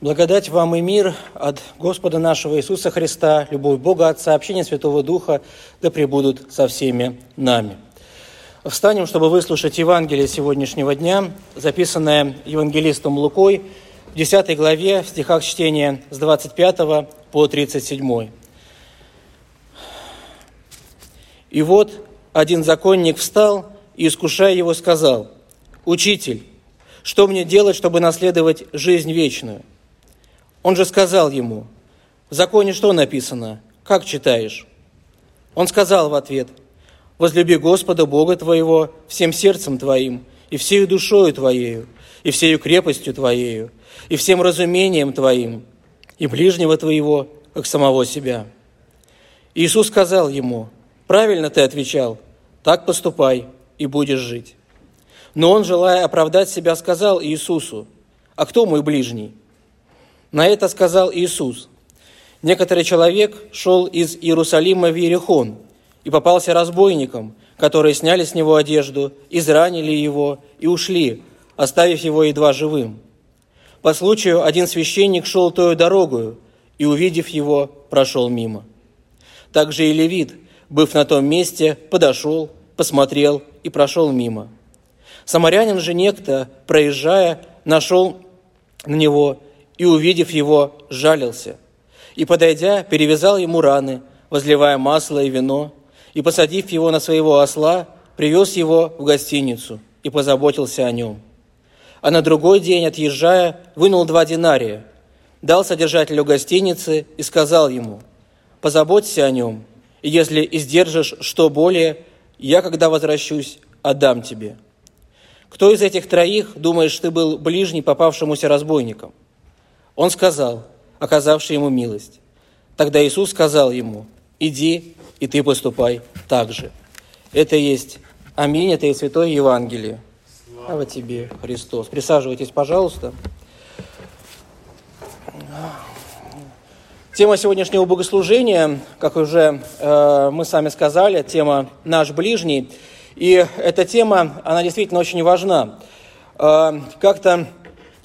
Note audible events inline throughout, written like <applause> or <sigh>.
Благодать вам и мир от Господа нашего Иисуса Христа, любовь Бога Отца, общение Святого Духа, да пребудут со всеми нами. Встанем, чтобы выслушать Евангелие сегодняшнего дня, записанное евангелистом Лукой в 10 главе, в стихах чтения с 25 по 37. «И вот один законник встал и, искушая его, сказал, «Учитель, что мне делать, чтобы наследовать жизнь вечную?» Он же сказал ему, в законе что написано? Как читаешь? Он сказал в ответ, возлюби Господа Бога твоего всем сердцем твоим, и всею душою твоею, и всею крепостью твоею, и всем разумением твоим, и ближнего твоего, как самого себя. Иисус сказал ему, правильно ты отвечал, так поступай, и будешь жить. Но он, желая оправдать себя, сказал Иисусу, а кто мой ближний? На это сказал Иисус. Некоторый человек шел из Иерусалима в Иерихон и попался разбойникам, которые сняли с него одежду, изранили его и ушли, оставив его едва живым. По случаю один священник шел тою дорогою и, увидев его, прошел мимо. Также и левит, быв на том месте, подошел, посмотрел и прошел мимо. Самарянин же некто, проезжая, нашел на него и, увидев его, жалился. И, подойдя, перевязал ему раны, возливая масло и вино, и, посадив его на своего осла, привез его в гостиницу и позаботился о нем. А на другой день, отъезжая, вынул два динария, дал содержателю гостиницы и сказал ему, «Позаботься о нем, и если издержишь что более, я, когда возвращусь, отдам тебе». Кто из этих троих, думаешь, ты был ближний попавшемуся разбойникам? Он сказал, оказавший ему милость. Тогда Иисус сказал ему, иди, и ты поступай так же. Это есть Аминь, это и Святое Евангелие. Слава тебе, Христос. Присаживайтесь, пожалуйста. Тема сегодняшнего богослужения, как уже э, мы сами сказали, тема «Наш ближний». И эта тема, она действительно очень важна. Э, как-то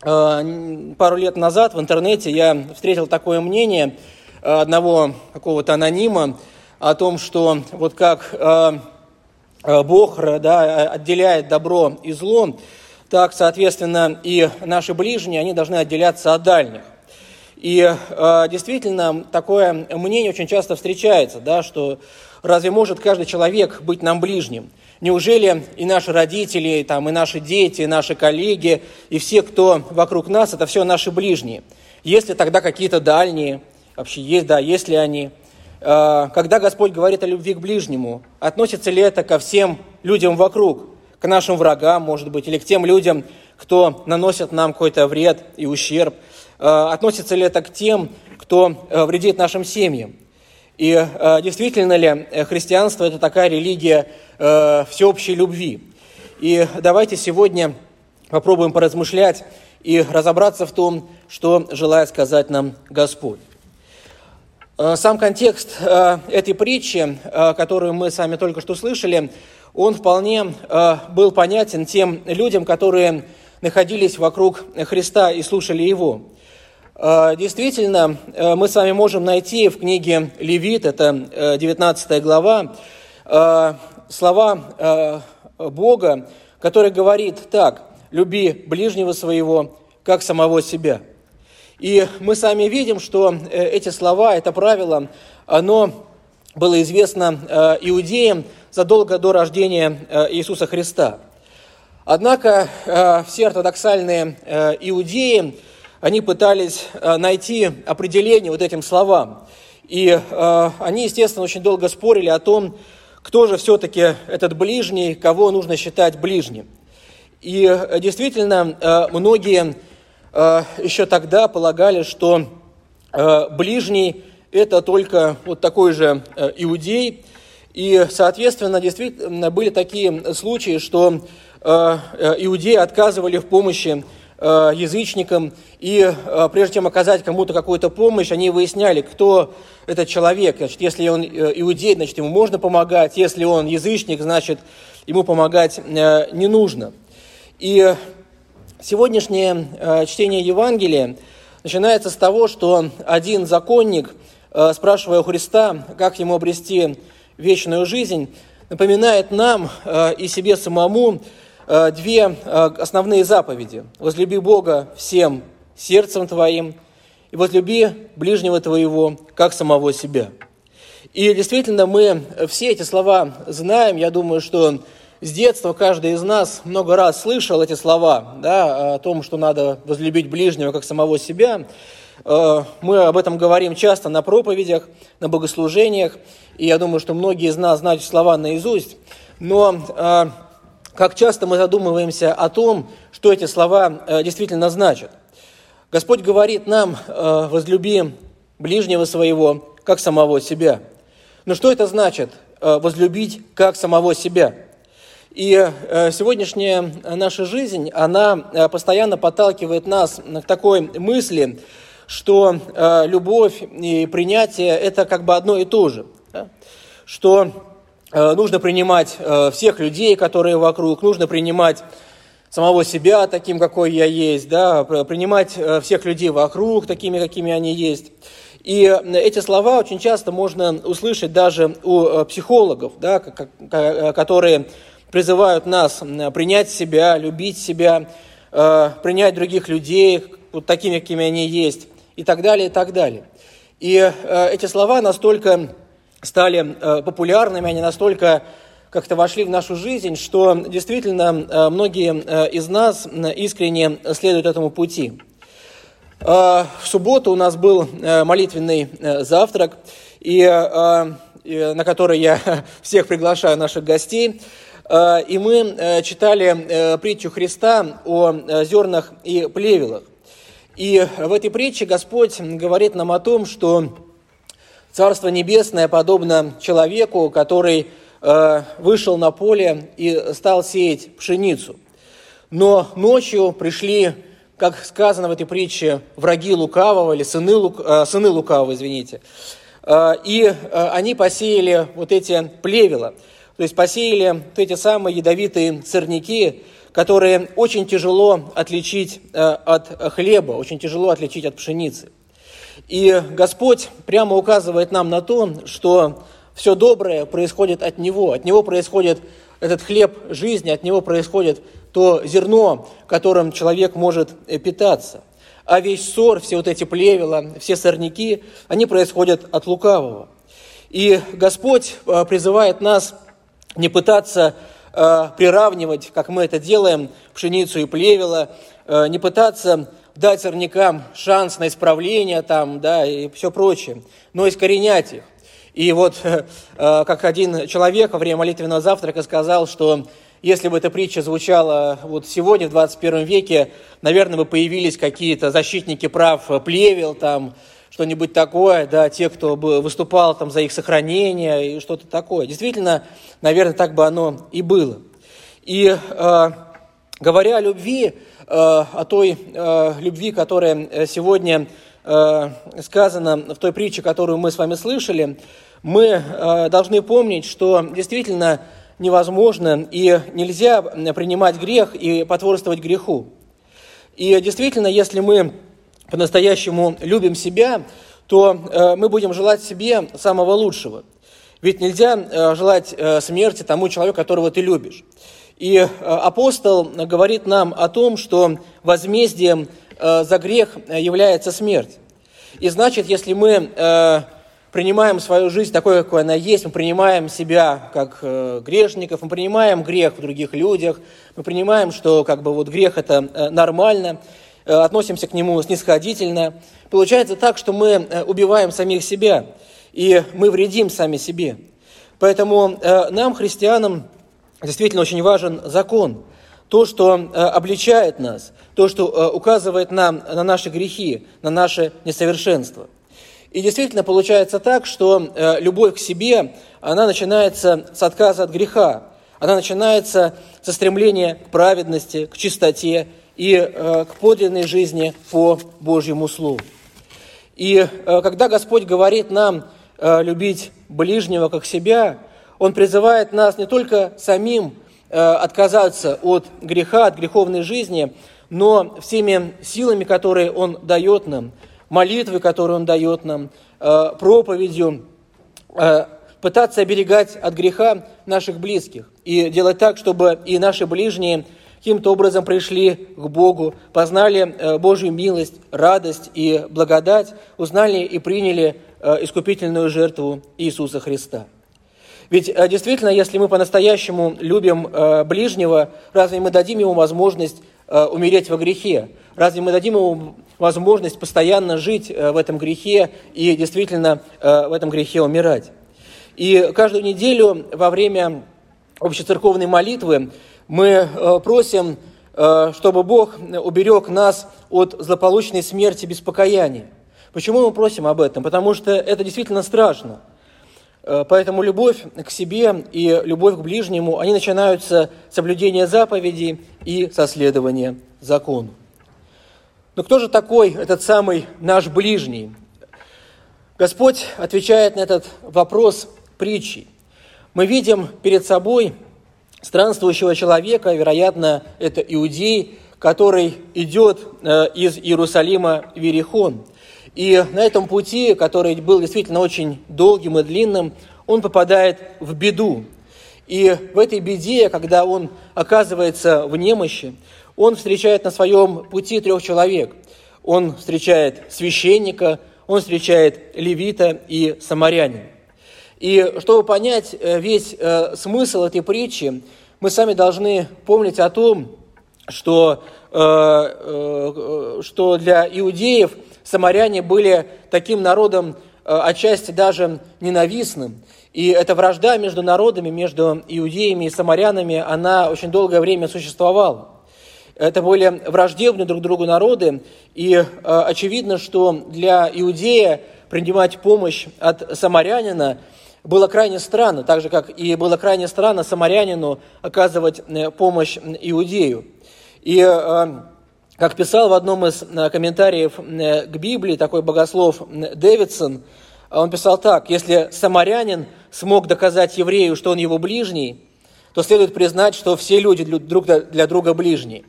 пару лет назад в интернете я встретил такое мнение э, одного какого-то анонима о том, что вот как э, Бог да, отделяет добро и зло, так, соответственно, и наши ближние, они должны отделяться от дальних. И действительно, такое мнение очень часто встречается, да, что разве может каждый человек быть нам ближним? Неужели и наши родители, там, и наши дети, и наши коллеги, и все, кто вокруг нас, это все наши ближние? Есть ли тогда какие-то дальние? Вообще есть, да, есть ли они? А, когда Господь говорит о любви к ближнему, относится ли это ко всем людям вокруг, к нашим врагам, может быть, или к тем людям, кто наносит нам какой-то вред и ущерб? А, относится ли это к тем, кто э, вредит нашим семьям? И э, действительно ли э, христианство – это такая религия Э, всеобщей любви. И давайте сегодня попробуем поразмышлять и разобраться в том, что желает сказать нам Господь. Э, сам контекст э, этой притчи, которую мы сами только что слышали, он вполне был понятен тем людям, которые находились вокруг Христа и слушали Его. Действительно, мы с вами можем найти в книге Левит, это 19 глава, слова э, Бога, который говорит так, люби ближнего своего, как самого себя. И мы сами видим, что э, эти слова, это правило, оно было известно э, иудеям задолго до рождения Иисуса Христа. Однако все ортодоксальные иудеи, они пытались найти определение вот этим словам. И они, естественно, очень долго спорили о том, кто же все-таки этот ближний, кого нужно считать ближним. И э, действительно, э, многие э, еще тогда полагали, что ближний – это только вот такой же иудей. И, соответственно, действительно были такие случаи, что иудеи отказывали в помощи Э, язычникам, и э, прежде чем оказать кому-то какую-то помощь, они выясняли, кто этот человек. Значит, если он э, иудей, значит, ему можно помогать, если он язычник, значит, ему помогать не нужно. И сегодняшнее чтение Евангелия, начинается с того, что один законник, э, спрашивая у Христа, как ему обрести вечную жизнь, напоминает нам э, и себе самому э, две основные заповеди. «Возлюби Бога всем сердцем твоим, и возлюби ближнего твоего, как самого себя». И действительно, мы все эти слова знаем. Я думаю, что с детства каждый из нас много раз слышал эти слова да, о том, что надо возлюбить ближнего, как самого себя. Э, мы об этом говорим часто на проповедях, на богослужениях, и я думаю, что многие из нас знают слова наизусть. Но э, как часто мы задумываемся о том, что эти слова э, действительно значат. Господь говорит нам, возлюби ближнего своего, как самого себя. Но что это значит, возлюбить как самого себя? И э, сегодняшняя наша жизнь, она э, постоянно подталкивает нас к такой мысли, что э, любовь и принятие – это как бы одно и то же. Что нужно принимать всех людей, которые вокруг, нужно принимать самого себя таким, какой я есть, да, принимать всех людей вокруг такими, какими они есть. И эти слова очень часто можно услышать даже у психологов, да, которые призывают нас принять себя, любить себя, э, принять других людей вот такими, какими они есть, и так далее, и так далее. И э, эти слова настолько стали э, популярными, они настолько как-то вошли в нашу жизнь, что действительно многие из нас искренне следуют этому пути. В субботу у нас был молитвенный завтрак, и, на который я <laughs> всех приглашаю наших гостей. Э, и мы э, читали э, притчу Христа о зернах и плевелах. И в этой притче Господь говорит нам о том, что Царство Небесное подобно человеку, который вышел на поле и стал сеять пшеницу. Но ночью пришли, как сказано в этой притче, враги лукавого или сыны, лук, сыны лукавого, извините. И они посеяли вот эти плевела – то есть посеяли вот эти самые ядовитые сорняки, которые очень тяжело отличить э, от хлеба, очень тяжело отличить от пшеницы. И Господь прямо указывает нам на то, что все доброе происходит от Него, от Него происходит этот хлеб жизни, от Него происходит то зерно, которым человек может э, питаться. А весь ссор, все вот эти плевела, все сорняки, они происходят от лукавого. И Господь э, призывает нас не пытаться э, приравнивать, как мы это делаем, пшеницу и плевела, не пытаться дать сорнякам шанс на исправление там, да, и все прочее, но искоренять их. И вот, <laughs> э, как один человек во время молитвенного завтрака сказал, что если бы эта притча звучала вот сегодня, в 21 веке, наверное, бы появились какие-то защитники прав плевел, там, что-нибудь такое, да, те, кто бы выступал там за их сохранение и что-то такое. Действительно, наверное, так бы оно и было. И э, говоря о любви, э, о той э, любви, которая сегодня э, сказана в той притче, которую мы с вами слышали, мы э, должны помнить, что действительно невозможно и нельзя принимать грех и потворствовать греху. И действительно, если мы по-настоящему любим себя, то э, мы будем желать себе самого лучшего. Ведь нельзя э, желать э, смерти тому человеку, которого ты любишь. И апостол говорит нам о том, что возмездием за грех является смерть. И значит, если мы принимаем свою жизнь такой, какой она есть, мы принимаем себя как грешников, мы принимаем грех в других людях, мы принимаем, что как бы вот грех это нормально, Э, относимся к нему снисходительно. Получается так, что мы э, убиваем самих себя, и мы вредим сами себе. Поэтому э, нам, христианам, действительно очень важен закон. То, что обличает нас, то, что указывает нам на наши грехи, на наше несовершенство. И действительно получается так, что любовь к себе, она начинается с отказа от греха, она начинается со стремления к праведности, к чистоте и э, к подлинной жизни по Божьему Слову. И э, когда Господь говорит нам э, любить ближнего как себя, Он призывает нас не только самим отказаться от греха, от греховной жизни, но всеми силами, которые Он дает нам, молитвы, которые Он дает нам, э, проповедью, э, пытаться оберегать от греха наших близких и делать так, чтобы и наши ближние каким-то образом пришли к Богу, познали э, Божью милость, радость и благодать, узнали и приняли искупительную жертву Иисуса Христа. Ведь действительно, если мы по-настоящему любим ближнего, разве мы дадим ему возможность Э, умереть во грехе? Разве мы дадим ему возможность постоянно жить э, в этом грехе и действительно э, в этом грехе умирать? И каждую неделю во время общецерковной молитвы мы просим, чтобы Бог уберег нас от злополучной смерти без покаяния. Почему мы просим об этом? Потому что это действительно страшно – Э, поэтому любовь к себе и любовь к ближнему, они начинаются с соблюдения заповедей и со следования закону. Но кто же такой этот самый наш ближний? Господь отвечает на этот вопрос притчей. Мы видим перед собой странствующего человека, вероятно, это иудей, который идет э, из Иерусалима в Иерихон – и на этом пути, который был действительно очень долгим и длинным, он попадает в беду. И в этой беде, когда он оказывается в немощи, он встречает на своем пути трех человек. Он встречает священника, он встречает левита и самарянина. И чтобы понять э, весь э, смысл этой притчи, мы сами должны помнить о том, что, э, что для иудеев – самаряне были таким народом э, отчасти даже ненавистным. И эта вражда между народами, между иудеями и самарянами, она очень долгое время существовала. Это были враждебные друг другу народы, и э, очевидно, что для иудея принимать помощь от самарянина было крайне странно, так же, как и было крайне странно самарянину оказывать э, помощь иудею. И как писал в одном из э, комментариев э, к Библии такой богослов Дэвидсон, он писал так, если самарянин смог доказать еврею, что он его ближний, то следует признать, что все люди друг для друга ближние.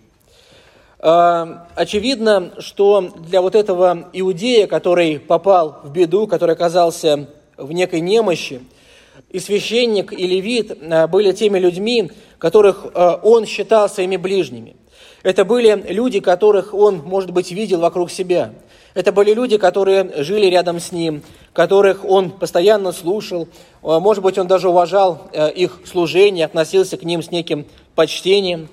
А, очевидно, что для вот этого иудея, который попал в беду, который оказался в некой немощи, и священник, и левит э, были теми людьми, которых он считал своими ближними – это были люди, которых он, может быть, видел вокруг себя. Это были люди, которые жили рядом с ним, которых он постоянно слушал. Э, может быть, он даже уважал э, их служение, относился к ним с неким почтением.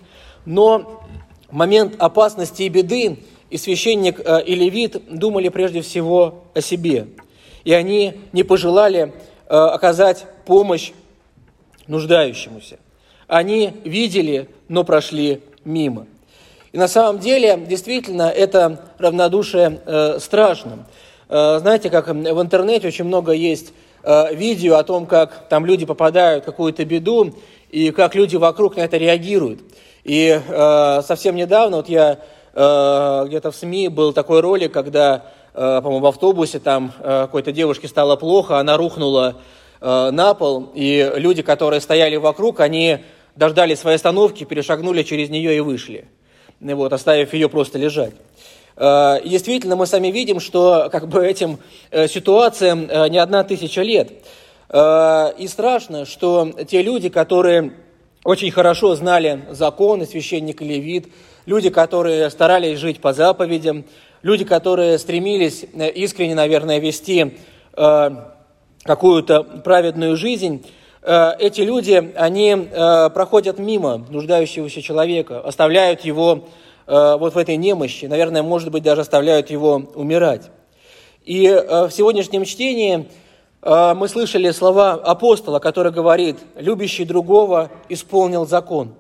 Но в момент опасности и беды и священник, э, и левит думали прежде всего о себе. И они не пожелали оказать помощь нуждающемуся. Они видели, но прошли мимо. И на самом деле, действительно, это равнодушие э, страшно. Э, знаете, как в интернете очень много есть э, видео о том, как там люди попадают в какую-то беду, и как люди вокруг на это реагируют. И э, совсем недавно, вот я э, где-то в СМИ был такой ролик, когда, э, по-моему, в автобусе там э, какой-то девушке стало плохо, она рухнула э, на пол, и люди, которые стояли вокруг, они дождались своей остановки, перешагнули через нее и вышли вот, оставив ее просто лежать. Э, и действительно, мы сами видим, что как бы этим э, ситуациям э, не одна тысяча лет. И страшно, что те люди, которые очень хорошо знали законы, священник и левит, люди, которые старались жить по заповедям, люди, которые стремились искренне, наверное, вести какую-то праведную жизнь, эти люди, они проходят мимо нуждающегося человека, оставляют его Э, вот в этой немощи, наверное, может быть, даже оставляют его умирать. И э, в сегодняшнем чтении э, мы слышали слова апостола, который говорит, любящий другого исполнил закон.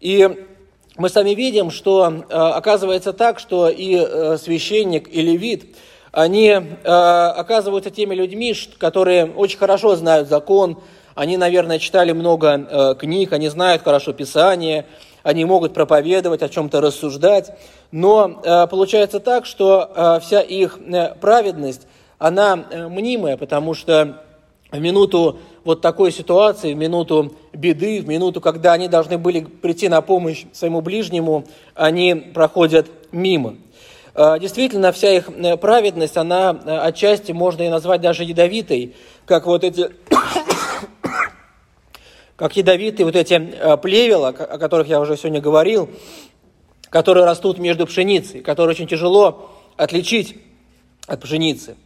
И мы сами видим, что оказывается так, что и священник, и левит, они оказываются теми людьми, которые очень хорошо знают закон, они, наверное, читали много книг, они знают хорошо Писание, они могут проповедовать, о чем-то рассуждать, но э, получается так, что э, вся их э, праведность, она мнимая, потому что в минуту вот такой ситуации, в минуту беды, в минуту, когда они должны были прийти на помощь своему ближнему, они проходят мимо. Действительно, вся их э, праведность, она э, отчасти можно и назвать даже ядовитой, как вот эти как ядовитые вот эти э, плевела, о которых я уже сегодня говорил, которые растут между пшеницей, которые очень тяжело отличить от пшеницы.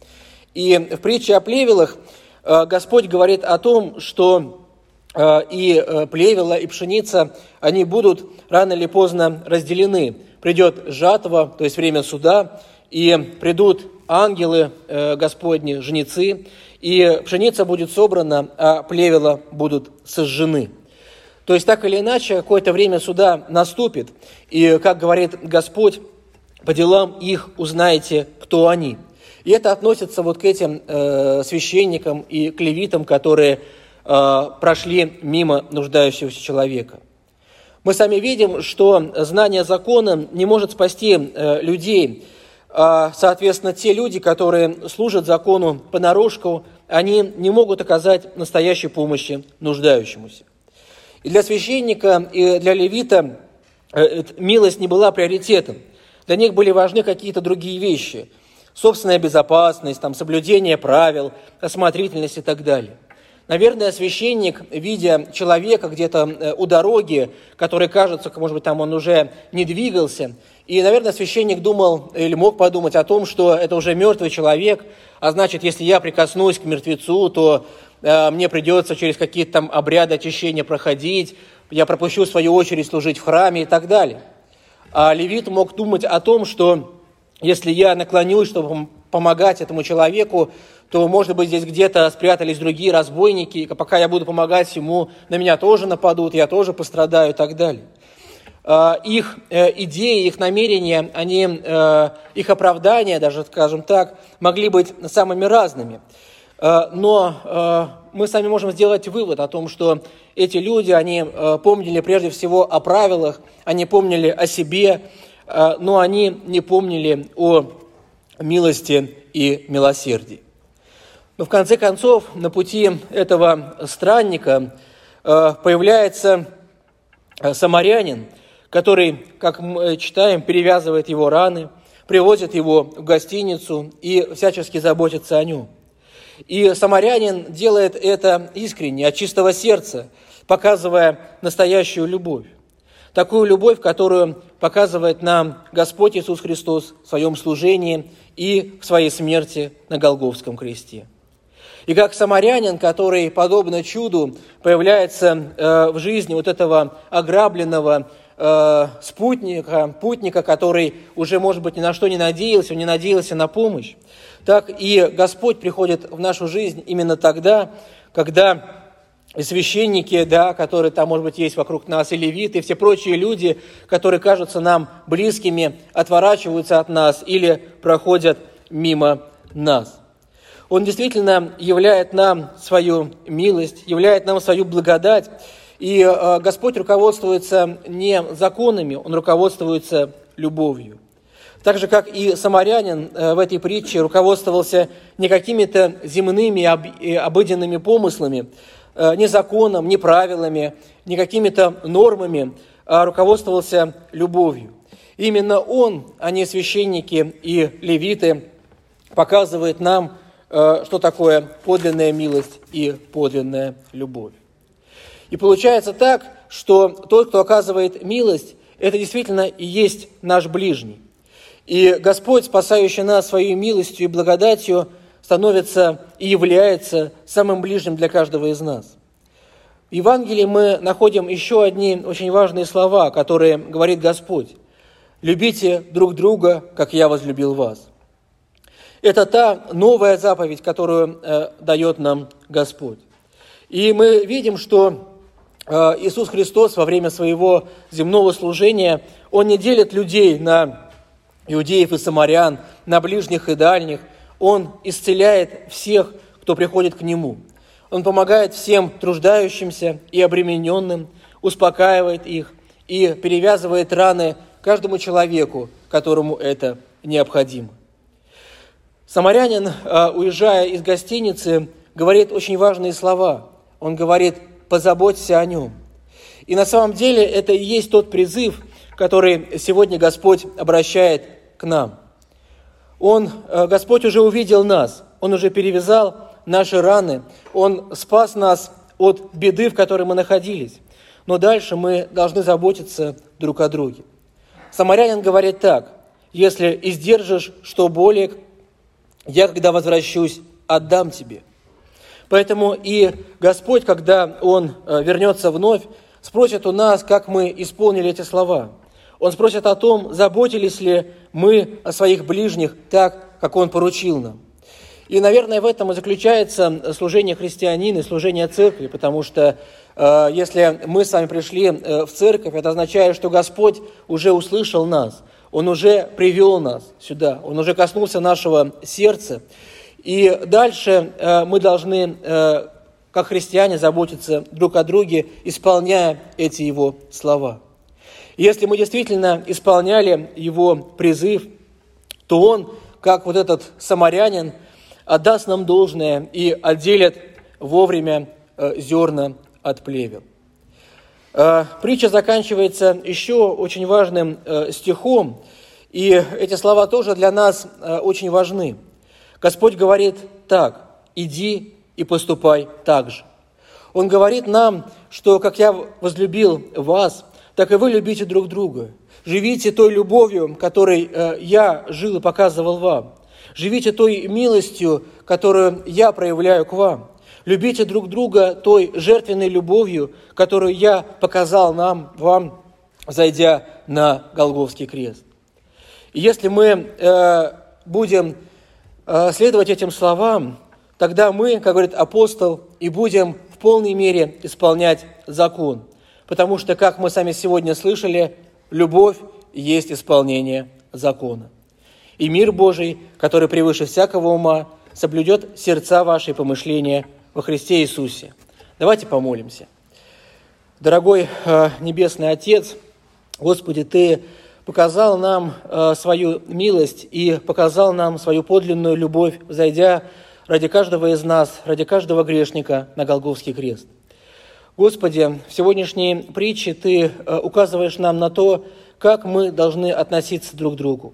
И в притче о плевелах э, Господь говорит о том, что э, и плевела, и пшеница, они будут рано или поздно разделены. Придет жатва, то есть время суда, и придут ангелы Господни, жнецы, и пшеница будет собрана, а плевела будут сожжены. То есть, так или иначе, какое-то время суда наступит, и, как говорит Господь, по делам их узнаете, кто они. И это относится вот к этим э, священникам и к левитам, которые э, прошли мимо нуждающегося человека. Мы сами видим, что знание закона не может спасти э, людей, соответственно, те люди, которые служат закону понарошку, они не могут оказать настоящей помощи нуждающемуся. И для священника, и для левита э, милость не была приоритетом. Для них были важны какие-то другие вещи. Собственная безопасность, там, соблюдение правил, осмотрительность и так далее. Наверное, священник, видя человека где-то э, у дороги, который кажется, может быть, там он уже не двигался, и, наверное, священник думал или мог подумать о том, что это уже мертвый человек, а значит, если я прикоснусь к мертвецу, то э, мне придется через какие-то там обряды очищения проходить, я пропущу свою очередь служить в храме и так далее. А левит мог думать о том, что если я наклонюсь, чтобы помогать этому человеку, то, может быть, здесь где-то спрятались другие разбойники, пока я буду помогать ему, на меня тоже нападут, я тоже пострадаю и так далее. А, их э, идеи, их намерения, они, э, их оправдания, даже, скажем так, могли быть самыми разными. А, но э, мы сами можем сделать вывод о том, что эти люди, они помнили прежде всего о правилах, они помнили о себе, но они не помнили о милости и милосердии. Но в конце концов на пути этого странника появляется самарянин – который, как мы читаем, перевязывает его раны, привозит его в гостиницу и всячески заботится о нем. И самарянин делает это искренне, от чистого сердца, показывая настоящую любовь. Такую любовь, которую показывает нам Господь Иисус Христос в своем служении и в своей смерти на Голговском кресте. И как самарянин, который, подобно чуду, появляется э, в жизни вот этого ограбленного, э, спутника, путника, который уже, может быть, ни на что не надеялся, он не надеялся на помощь, так и Господь приходит в нашу жизнь именно тогда, когда священники, да, которые там, может быть, есть вокруг нас, и левиты, и все прочие люди, которые кажутся нам близкими, отворачиваются от нас или проходят мимо нас. Он действительно являет нам свою милость, являет нам свою благодать, и э, Господь руководствуется не законами, Он руководствуется любовью. Так же, как и самарянин э, в этой притче руководствовался не какими-то земными обыденными помыслами, э, не законом, не правилами, не какими-то нормами, а руководствовался любовью. Именно он, а не священники и левиты, показывает нам, что такое подлинная милость и подлинная любовь. И получается так, что тот, кто оказывает милость, это действительно и есть наш ближний. И Господь, спасающий нас своей милостью и благодатью, становится и является самым ближним для каждого из нас. В Евангелии мы находим еще одни очень важные слова, которые говорит Господь. «Любите друг друга, как я возлюбил вас». Это та новая заповедь, которую э, дает нам Господь. И мы видим, что Э, Иисус Христос во время своего земного служения, Он не делит людей на иудеев и самарян, на ближних и дальних. Он исцеляет всех, кто приходит к Нему. Он помогает всем труждающимся и обремененным, успокаивает их и перевязывает раны каждому человеку, которому это необходимо. Самарянин, э, уезжая из гостиницы, говорит очень важные слова – Он говорит, позаботься о нем. И на самом деле это и есть тот призыв, который сегодня Господь обращает к нам. Он, э, Господь уже увидел нас, Он уже перевязал наши раны, Он спас нас от беды, в которой мы находились. Но дальше мы должны заботиться друг о друге. Самарянин говорит так, если издержишь, что более, я, когда возвращусь, отдам тебе. Поэтому и Господь, когда Он э, вернется вновь, спросит у нас, как мы исполнили эти слова. Он спросит о том, заботились ли мы о своих ближних так, как Он поручил нам. И, наверное, в этом и заключается служение христианина служение церкви, потому что э, если мы с вами пришли э, в церковь, это означает, что Господь уже услышал нас, Он уже привел нас сюда, Он уже коснулся нашего сердца. И дальше э, мы должны, э, как христиане, заботиться друг о друге, исполняя эти Его слова. Если мы действительно исполняли Его призыв, то Он, как вот этот самарянин, отдаст нам должное и отделит вовремя э, зерна от плевел. Э, притча заканчивается еще очень важным э, стихом, и эти слова тоже для нас очень важны. Господь говорит так, иди и поступай так же. Он говорит нам, что как я возлюбил вас, так и вы любите друг друга. Живите той любовью, которой я жил и показывал вам. Живите той милостью, которую я проявляю к вам. Любите друг друга той жертвенной любовью, которую я показал нам, вам, зайдя на Голговский крест. И если мы э, будем э, следовать этим словам, тогда мы, как говорит апостол, и будем в полной мере исполнять закон. Потому что, как мы сами сегодня слышали, любовь есть исполнение закона и мир Божий, который превыше всякого ума, соблюдет сердца ваши помышления во Христе Иисусе. Давайте помолимся. Дорогой э, Небесный Отец, Господи, Ты показал нам э, свою милость и показал нам свою подлинную любовь, зайдя ради каждого из нас, ради каждого грешника на Голговский крест. Господи, в сегодняшней притче Ты э, указываешь нам на то, как мы должны относиться друг к другу.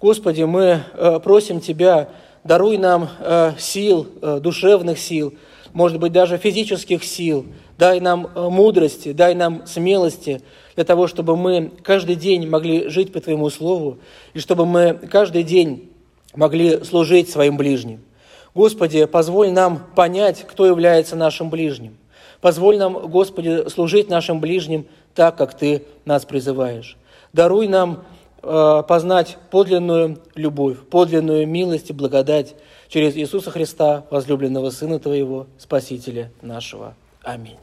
Господи, мы э, просим Тебя, даруй нам э, сил, э, душевных сил, может быть, даже физических сил, дай нам мудрости, дай нам смелости для того, чтобы мы каждый день могли жить по Твоему Слову, и чтобы мы каждый день могли служить своим ближним. Господи, позволь нам понять, кто является нашим ближним. Позволь нам, Господи, служить нашим ближним так, как Ты нас призываешь. Даруй нам Э, познать подлинную любовь, подлинную милость и благодать через Иисуса Христа, возлюбленного Сына Твоего, Спасителя нашего. Аминь.